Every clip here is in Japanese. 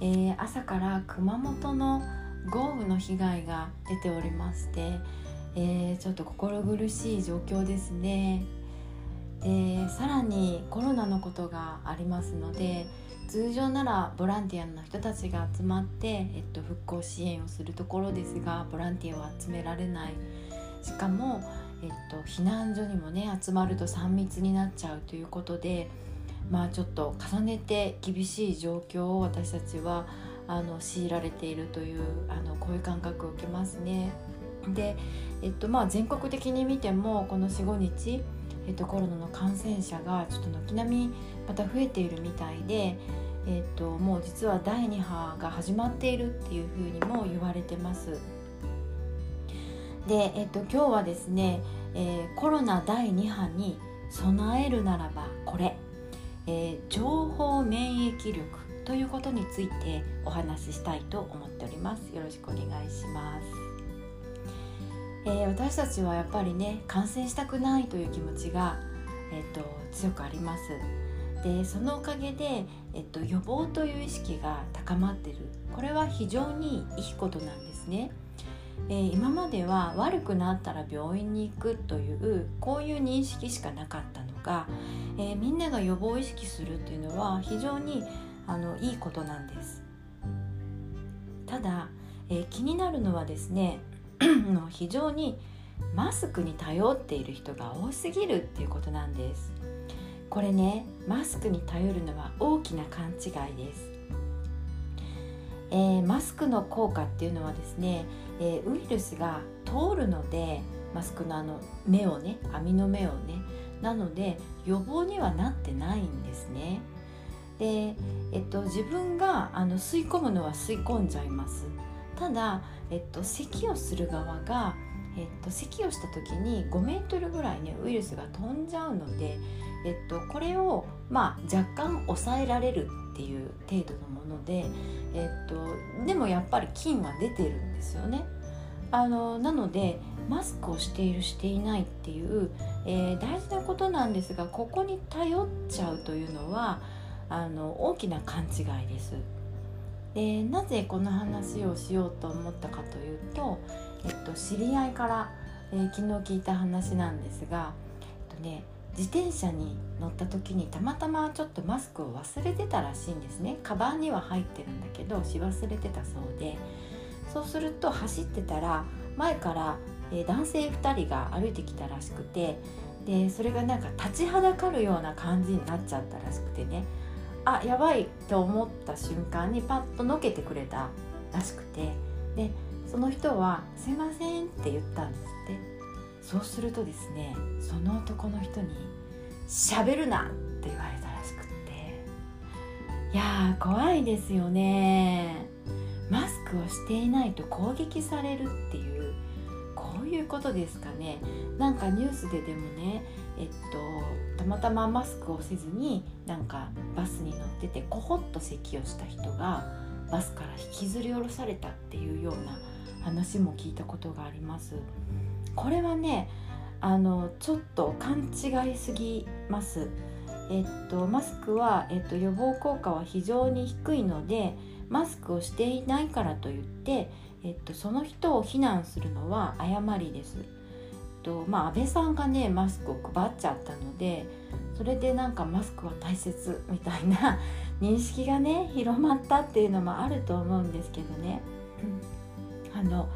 えー、朝から熊本の豪雨の被害が出ておりまして、えー、ちょっと心苦しい状況ですね。でさらにコロナのことがありますので通常ならボランティアの人たちが集まって、えっと、復興支援をするところですがボランティアを集められない。しかも、えっと、避難所にもね集まると3密になっちゃうということでまあちょっと重ねて厳しい状況を私たちはあの強いられているというあのこういう感覚を受けますね。で、えっとまあ、全国的に見てもこの45日、えっと、コロナの感染者がちょっと軒並みまた増えているみたいで、えっと、もう実は第2波が始まっているっていうふうにも言われてます。で、えっと、今日はですね、えー、コロナ第2波に備えるならばこれ、えー、情報免疫力ということについてお話ししたいと思っております。よろしくお願いします、えー、私たちはやっぱりね感染したくないという気持ちが、えーと、強くあります。でそのおかげで、えっと、予防という意識が高まってる。これは非常にいいことなんですね、えー、今までは悪くなったら病院に行くというこういう認識しかなかったのが、えー、みんなが予防意識するっていうのは非常にあのいいことなんです。ただ、えー、気になるのはですね 非常にマスクに頼っている人が多すぎるっていうことなんです。これねマスクに頼るのは大きな勘違いです、えー、マスクの効果っていうのはですね、えー、ウイルスが通るのでマスクのあの目をね網の目をねなので予防にはなってないんですねで、えっと、自分があの吸い込むのは吸い込んじゃいますただ、えっと、咳をする側が、えっと、咳をした時に5メートルぐらいねウイルスが飛んじゃうので、えっと、これを、まあ、若干抑えられるっていう程度のもので、えっと、でもやっぱり菌は出てるんですよね。あのなのでマスクをしているしていないっていう、えー、大事なことなんですがここに頼っちゃうというのはあの大きな勘違いです。でなぜこの話をしようと思ったかというと、えっと、知り合いから、えー、昨日聞いた話なんですが、えっとね、自転車に乗った時にたまたまちょっとマスクを忘れてたらしいんですねカバンには入ってるんだけどし忘れてたそうでそうすると走ってたら前から、え、男性2人が歩いてきたらしくてでそれがなんか立ちはだかるような感じになっちゃったらしくてね。あやばいと思った瞬間にパッとのけてくれたらしくて。でその人は「すいません」って言ったんですって。そうするとですねその男の人に「しゃべるな!」って言われたらしくって。いやー怖いですよね。マスクをしていないと攻撃されるっていうこういうことですかね。なんかニュースででもねえっとたまたまマスクをせずになんかバスに乗っててコホッと咳をした人がバスから引きずり下ろされたっていうような話も聞いたことがあります。これはねあのちょっと勘違いすぎます。えっとマスクは、えっと、予防効果は非常に低いのでマスクをしていないからといって、えっと、その人を非難するのは誤りですとまあ安倍さんがねマスクを配っちゃったのでそれでなんかマスクは大切みたいな 認識がね広まったっていうのもあると思うんですけどね。あの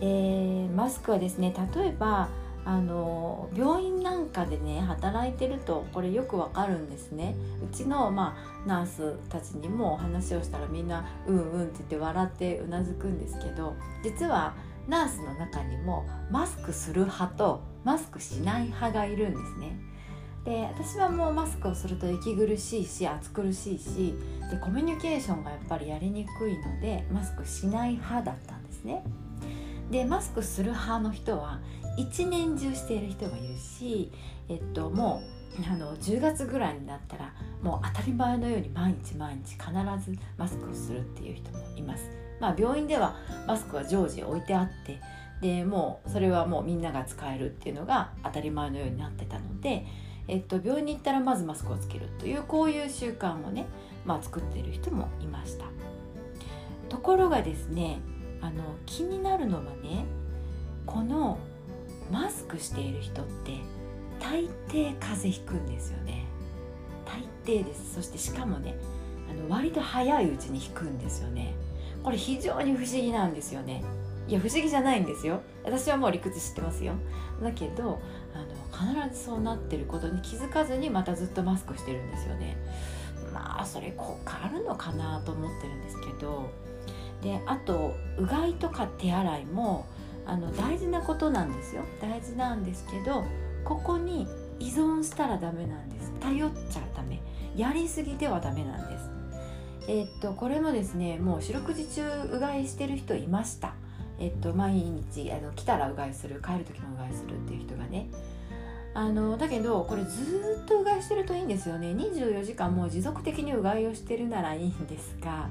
えー、マスクはですね例えばあの病院なんかでね働いてるとこれよくわかるんですね。うちの、まあ、ナースたちにもお話をしたらみんな「うんうん」って言って笑ってうなずくんですけど実はナースの中にもマスクする派とマスクしない派がいるんですね。で私はもうマスクをすると息苦しいし暑苦しいしでコミュニケーションがやっぱりやりにくいのでマスクしない派だったんですね。でマスクする派の人は一年中している人がいるし、えっと、もうあの10月ぐらいになったらもう当たり前のように毎日毎日必ずマスクをするっていう人もいます。まあ、病院ではマスクは常時置いてあってでもうそれはもうみんなが使えるっていうのが当たり前のようになってたので、えっと、病院に行ったらまずマスクをつけるというこういう習慣をね、まあ、作っている人もいました。ところがですねあの気になるのはねこのマスクしている人って大抵風邪ひくんですよね。大抵です。そしてしかもねあの割と早いうちに引くんですよね。これ非常に不思議なんですよね。いや不思議じゃないんですよ。私はもう理屈知ってますよ。だけどあの必ずそうなってることに気づかずにまたずっとマスクしてるんですよね。まあそれ効果あるのかなと思ってるんですけど。であとうがいとか手洗いもあの大事なことなんですよ。大事なんですけどここに依存したらダメなんです。頼っちゃダメ。やりすぎてはダメなんです。え、っとこれもですねもう四六時中うがいしてる人いました。えっと毎日あの来たらうがいする帰る時もうがいするっていう人がね。あのだけどこれずっとうがいしてるといいんですよね。24時間もう持続的にうがいをしてるならいいんですが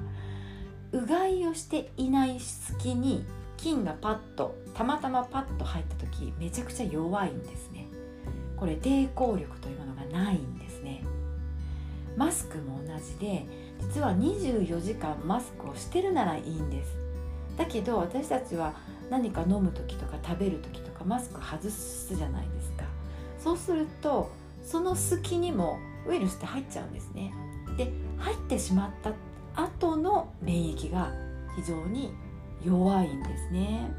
うがいをしていない隙に菌がパッとたまたまパッと入った時めちゃくちゃ弱いんですね。これ抵抗力というものがないんですね。マスクも同じで実は24時間マスクをしてるならいいんです。だけど私たちは何か飲む時とか食べる時とかマスク外すじゃないですか。そうするとその隙にもウイルスって入っちゃうんですね。で入ってしまった後の免疫が非常に弱いんですね。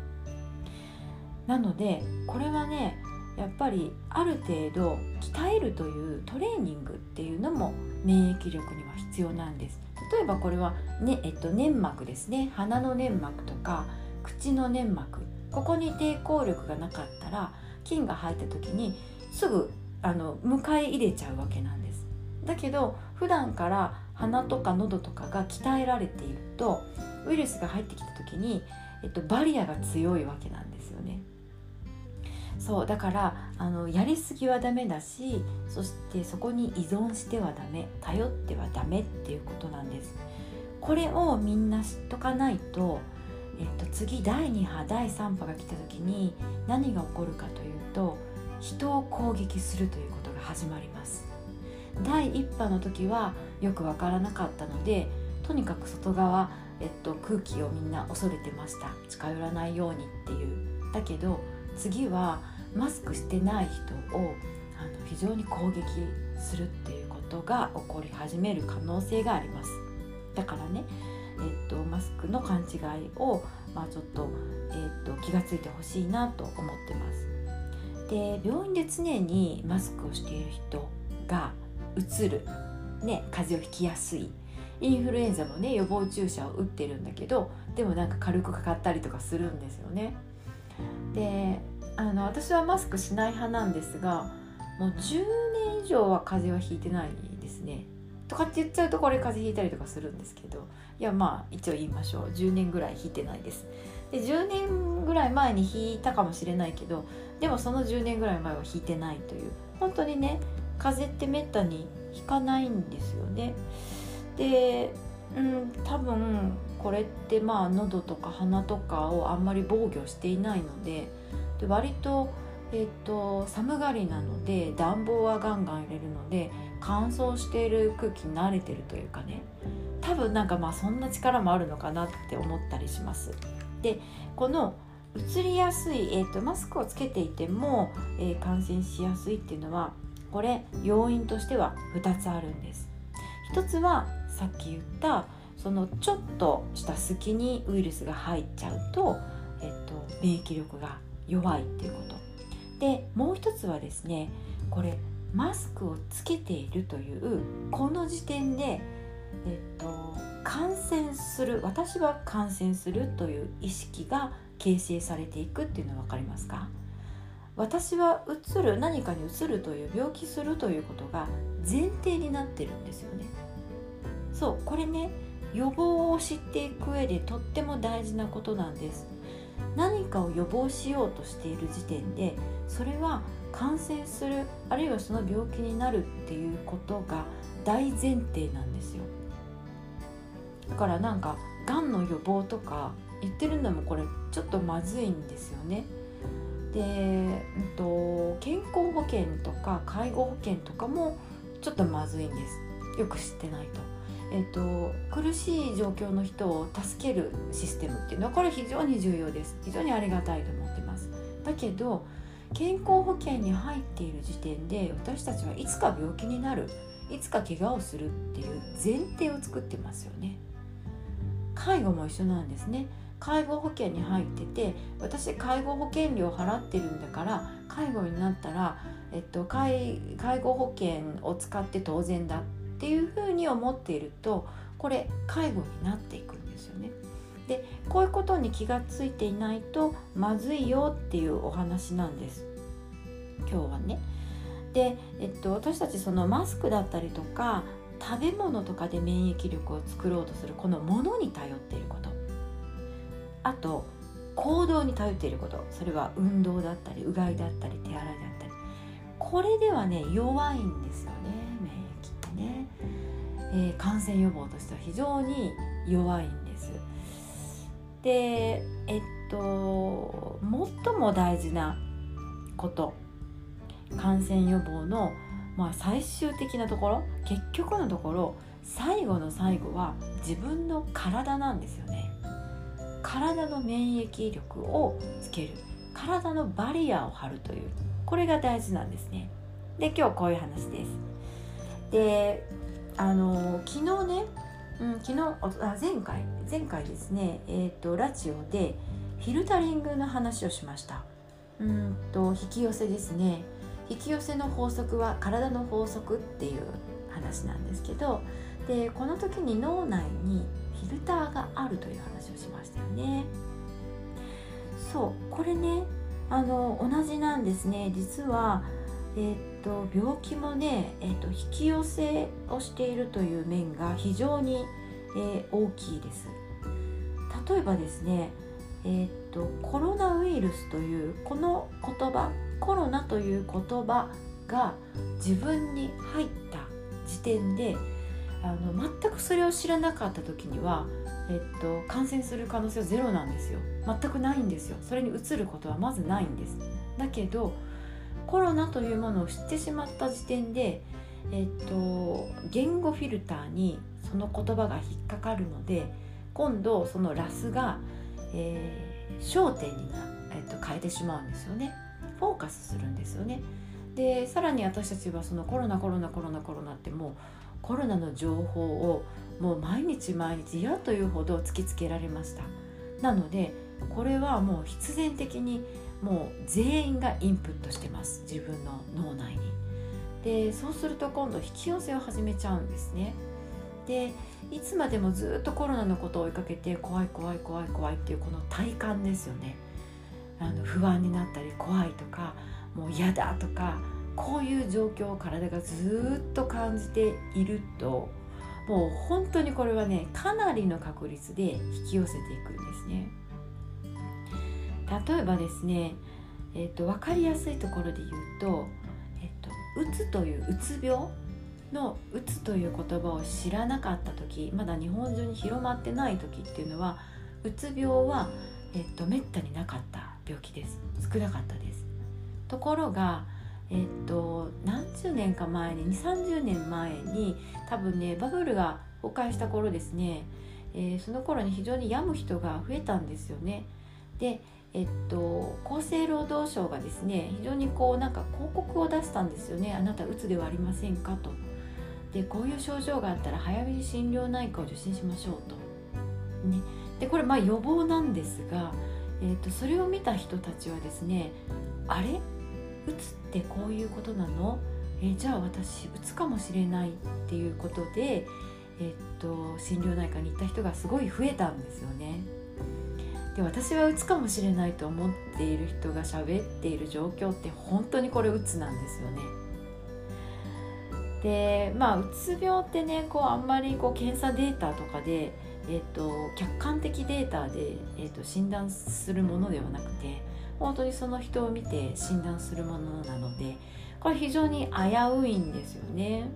なのでこれはねやっぱりある程度鍛えるというトレーニングっていうのも免疫力には必要なんです。例えばこれは、ねえっと、粘膜ですね。鼻の粘膜とか口の粘膜。ここに抵抗力がなかったら菌が入った時にすぐあの迎え入れちゃうわけなんです。だけど普段から鼻とか喉とかが鍛えられているとウイルスが入ってきた時に、えっと、バリアが強いわけなんですよね。そうだからあのやりすぎはダメだしそしてそこに依存してはダメ頼ってはダメっていうことなんですこれをみんな知っとかないと、えっと、次第2波第3波が来た時に何が起こるかというと人を攻撃するということが始まります第1波の時はよくわからなかったのでとにかく外側えっと、空気をみんな恐れてました。近寄らないようにっていう。だけど次はマスクしてない人をあの非常に攻撃するっていうことが起こり始める可能性があります。だからね、えっと、マスクの勘違いを、まあ、ちょっと,、えっと気が付いてほしいなと思ってます。で病院で常にマスクをしている人がうつる、ね、風邪をひきやすい。インフルエンザもね予防注射を打ってるんだけどでもなんか軽くかかったりとかするんですよね。であの私はマスクしない派なんですがもう10年以上は風邪はひいてないですね。とかって言っちゃうとこれ風邪ひいたりとかするんですけどいやまあ一応言いましょう10年ぐらいひいてないです。で10年ぐらい前に引いたかもしれないけどでもその10年ぐらい前は引いてないという本当にね風邪ってめったにひかないんですよね。で、うん、多分これってまあ喉とか鼻とかをあんまり防御していないのでで割と,、えーと、寒がりなので暖房はガンガン入れるので乾燥している空気に慣れてるというかね多分なんかまあそんな力もあるのかなって思ったりします。でこの移りやすい、えーと、マスクをつけていても、えー、感染しやすいっていうのはこれ要因としては2つあるんです。一つはさっき言ったそのちょっとした隙にウイルスが入っちゃうと、えっと、免疫力が弱いっていうこと。でもう一つはですねこれマスクをつけているというこの時点で、えっと、感染する私は感染するという意識が形成されていくっていうのは分かりますか？私はうつる何かにうつるという病気するということが前提になってるんですよね。そうこれね予防を知っていく上でとっても大事なことなんです。何かを予防しようとしている時点でそれは感染するあるいはその病気になるっていうことが大前提なんですよ。だからなんかがんの予防とか言ってるのもこれちょっとまずいんですよね。で、うんと、健康保険とか介護保険とかもちょっとまずいんです。よく知ってないと。えーと、苦しい状況の人を助けるシステムっていうのはこれ非常に重要です。非常にありがたいと思ってます。だけど健康保険に入っている時点で私たちはいつか病気になる。いつか怪我をするっていう前提を作ってますよね。介護も一緒なんですね。介護保険に入ってて私介護保険料払ってるんだから介護になったら、えっと、介介護保険を使って当然だっっていうふうに思っているとこれ介護になっていくんですよね。でこういうことに気がついていないとまずいよっていうお話なんです。今日はね。で、えっと、私たちそのマスクだったりとか食べ物とかで免疫力を作ろうとするこのものに頼っていること。あと行動に頼っていること。それは運動だったりうがいだったり手洗いだったり。これではね弱いんですよ、えー、感染予防としては非常に弱いんです。でえっと最も大事なこと感染予防の、まあ、最終的なところ結局のところ最後の最後は自分の体なんですよね。体の免疫力をつける。体のバリアを張るという。これが大事なんですね。で今日こういう話です。であの昨日ね、うん、昨日あ前回前回ですねえっ、ー、とラジオでフィルタリングの話をしました。うんと引き寄せですね。引き寄せの法則は体の法則っていう話なんですけどでこの時に脳内にフィルターがあるという話をしましたよね。そうこれねあの同じなんですね。実はえー、っと病気もね、えー、っと引き寄せをしているという面が非常に、えー、大きいです。例えばですねえー、っとコロナウイルスというこの言葉コロナという言葉が自分に入った時点であの全くそれを知らなかった時には、えっと、感染する可能性はゼロなんですよ。全くないんですよ。それにうつることはまずないんです。だけどコロナというものを知ってしまった時点で、えっと、言語フィルターにその言葉が引っかかるので今度そのラスが、えー、焦点にな、えっと、変えてしまうんですよね。フォーカスするんですよね。でさらに私たちはそのコロナコロナコロナコロナってもうコロナの情報をもう毎日毎日嫌というほど突きつけられました。なのでこれはもう必然的にもう全員がインプットしてます自分の脳内に。でそうすると今度引き寄せを始めちゃうんですね。でいつまでもずっとコロナのことを追いかけて怖い怖い怖い怖いっていうこの体感ですよね。あの不安になったり怖いとかもう嫌だとかこういう状況を体がずっと感じているともう本当にこれはねかなりの確率で引き寄せていくんですね。例えばですね、えーと、分かりやすいところで言うと「えーと、うつ」といううつ病の「うつ」という言葉を知らなかった時まだ日本中に広まってない時っていうのはうつ病は、えーと、とめったになかった病気です少なかったですところがえっと何十年か前に2 3 0年前に多分ねバブルが崩壊した頃ですね、えー、その頃に非常に病む人が増えたんですよね。でえっと、厚生労働省がですね非常にこうなんか広告を出したんですよね。あなたうつではありませんかと。でこういう症状があったら早めに心療内科を受診しましょうと、ね、でこれまあ予防なんですが、えっと、それを見た人たちはですねあれ？うつってこういうことなの？えじゃあ私うつかもしれないっていうことで、えっと、心療内科に行った人がすごい増えたんですよね。で私は鬱かもしれないと思っている人が喋っている状況って本当にこれ鬱なんですよね。でまあうつ病ってねこうあんまりこう検査データとかで、えーと、客観的データで、えーと、診断するものではなくて本当にその人を見て診断するものなのでこれ非常に危ういんですよね。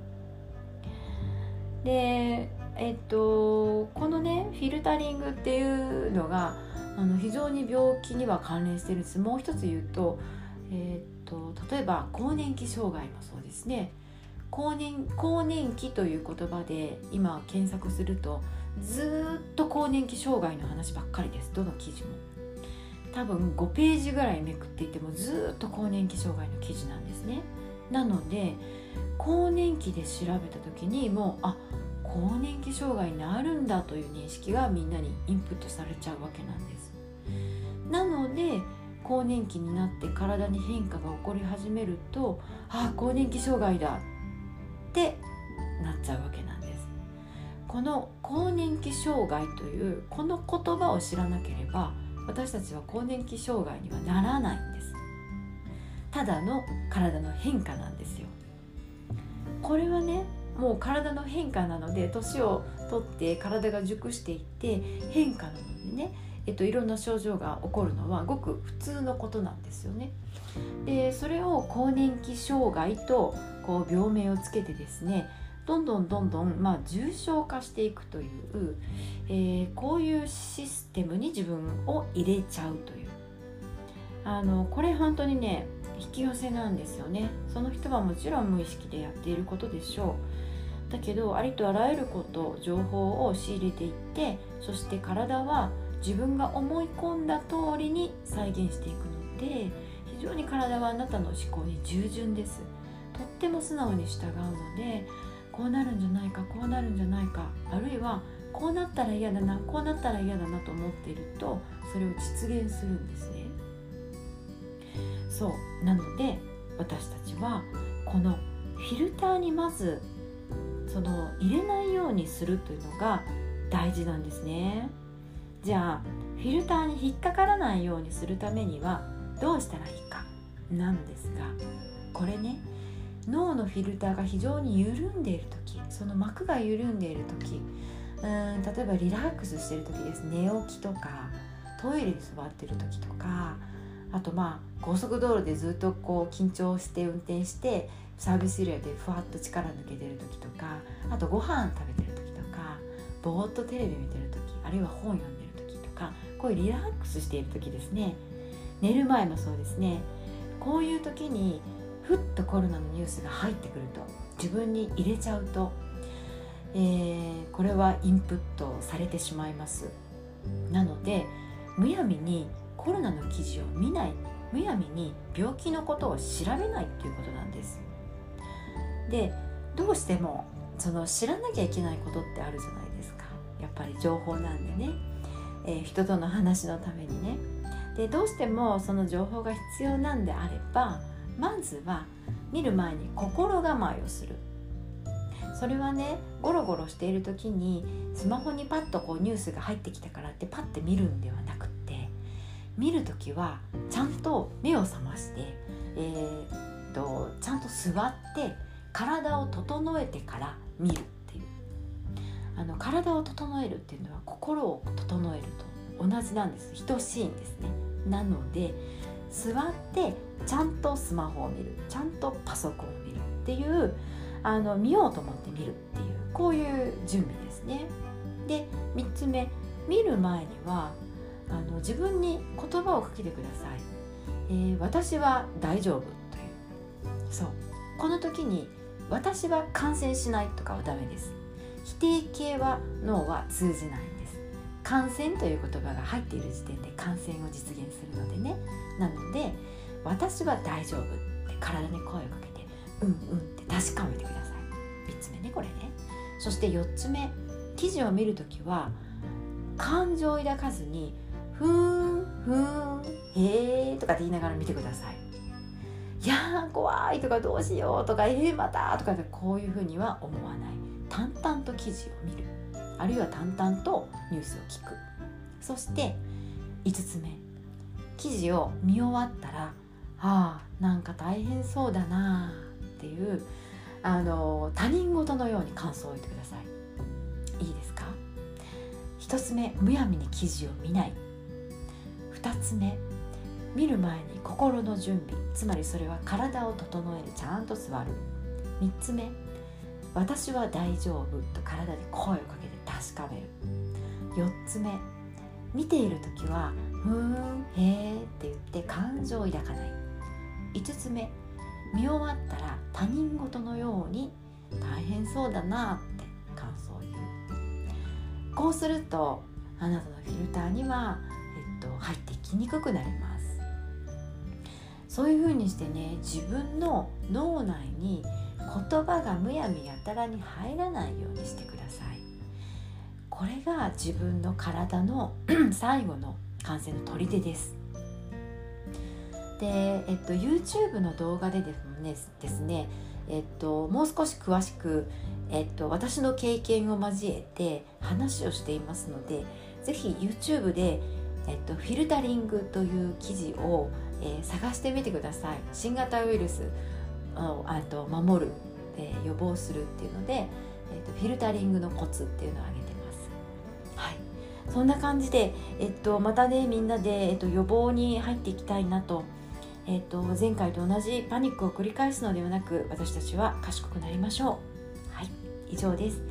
でえっとこのねフィルタリングっていうのがあの非常に病気には関連してるんです。もう一つ言うと,、えっと例えば更年期障害もそうですね。更年更年期という言葉で今検索するとずっと更年期障害の話ばっかりです。どの記事も。多分5ページぐらいめくっていてもずっと更年期障害の記事なんですね。なので更年期で調べた時にもうあ更年期障害になるんだという認識がみんなにインプットされちゃうわけなんです。で更年期になって体に変化が起こり始めるとああ更年期障害だってなっちゃうわけなんです。この更年期障害というこの言葉を知らなければ私たちは更年期障害にはならないんです。ただの体の変化なんですよ。これはねもう体の変化なので年を取って体が熟していって変化なのでね、えっと、いろんな症状が起こるのはごく普通のことなんですよね。でそれを更年期障害とこう病名をつけてですねどんどんどんどん、まあ、重症化していくという、えー、こういうシステムに自分を入れちゃうという。あのこれ本当にね引き寄せなんですよね。その人はもちろん無意識でやっていることでしょう。だけどありとあらゆること情報を仕入れていってそして体は自分が思い込んだ通りに再現していくので非常に体はあなたの思考に従順です。とっても素直に従うのでこうなるんじゃないかこうなるんじゃないかあるいはこうなったら嫌だなこうなったら嫌だなと思っているとそれを実現するんですね。そう。なので私たちはこのフィルターにまずその入れないようにするというのが大事なんですね。じゃあフィルターに引っかからないようにするためにはどうしたらいいかなんですがこれね脳のフィルターが非常に緩んでいる時その膜が緩んでいる時うん例えばリラックスしてる時です寝起きとかトイレに座ってる時とかあとまあ高速道路でずっとこう緊張して運転してサービスエリアでふわっと力抜けてる時とかあとご飯食べてる時とかぼーっとテレビ見てる時あるいは本読んでるかこういうリラックスしている時ですね。寝る前もそうですね。こういう時にふっとコロナのニュースが入ってくると自分に入れちゃうと、えー、これはインプットされてしまいます。なのでむやみにコロナの記事を見ない。むやみに病気のことを調べないっていうことなんです。でどうしてもその知らなきゃいけないことってあるじゃないですか。やっぱり情報なんでね、えー、人との話のためにね。でどうしてもその情報が必要なんであればまずは見る前に心構えをする。それはねゴロゴロしている時にスマホにパッとこうニュースが入ってきたからってパッて見るんではなくって見る時はちゃんと目を覚まして、えー、とちゃんと座って体を整えてから見る。あの体を整えるっていうのは心を整えると同じなんです。等しいんですね。なので座ってちゃんとスマホを見る。ちゃんとパソコンを見るっていうあの見ようと思って見るっていうこういう準備ですね。で3つ目。見る前にはあの自分に言葉をかけてください。えー、私は大丈夫という。そう。この時に私は感染しないとかはダメです。否定形は脳は通じないんです。感染という言葉が入っている時点で感染を実現するのでね。なので私は大丈夫って体に声をかけてうんうんって確かめてください。3つ目ねこれね。そして4つ目記事を見るときは感情を抱かずにふーんふーんへーとかって言いながら見てください。いやー怖いとかどうしようとかえーまたとかこういうふうには思わない。淡々と記事を見る。あるいは淡々とニュースを聞く。そして5つ目。記事を見終わったらああなんか大変そうだなっていうあの他人事のように感想を言ってください。いいですか？1つ目。むやみに記事を見ない。2つ目。見る前に心の準備。つまりそれは体を整える。ちゃんと座る。3つ目。私は大丈夫と体で声をかけて確かめる。4つ目。見ている時は「ふんへー」って言って感情を抱かない。5つ目。見終わったら他人事のように大変そうだなって感想を言う。こうするとあなたのフィルターには、えっと、入ってきにくくなります。そういうふうにしてね自分の脳内に言葉がむやみやたらに入らないようにしてください。これが自分の体の 最後の感染の砦です。で、えっと、YouTube の動画でですねですね、えっと、もう少し詳しく、えっと、私の経験を交えて話をしていますので是非 YouTube で、えっと、フィルタリングという記事を、えー、探してみてください。新型ウイルスをあと守る、えー、予防するっていうので、えっと、フィルタリングのコツっていうのを挙げてます。はい。そんな感じで、えっと、またねみんなで、えっと、予防に入っていきたいなとえーと、前回と同じパニックを繰り返すのではなく私たちは賢くなりましょう。はい。以上です、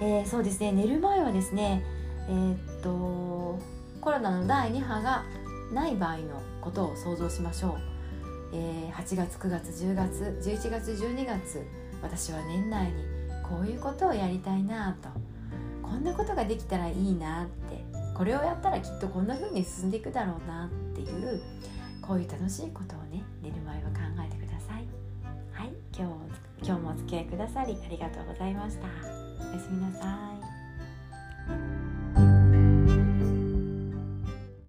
えー、そうですね。寝る前はですねえー、っとコロナの第2波がない場合のことを想像しましょう、えー、8月9月10月11月12月私は年内にこういうことをやりたいなと。こんなことができたらいいなって。これをやったらきっとこんな風に進んでいくだろうなっていうこういう楽しいことをね寝る前は考えてください。はい今日今日もお付き合いくださりありがとうございました。おやすみなさい。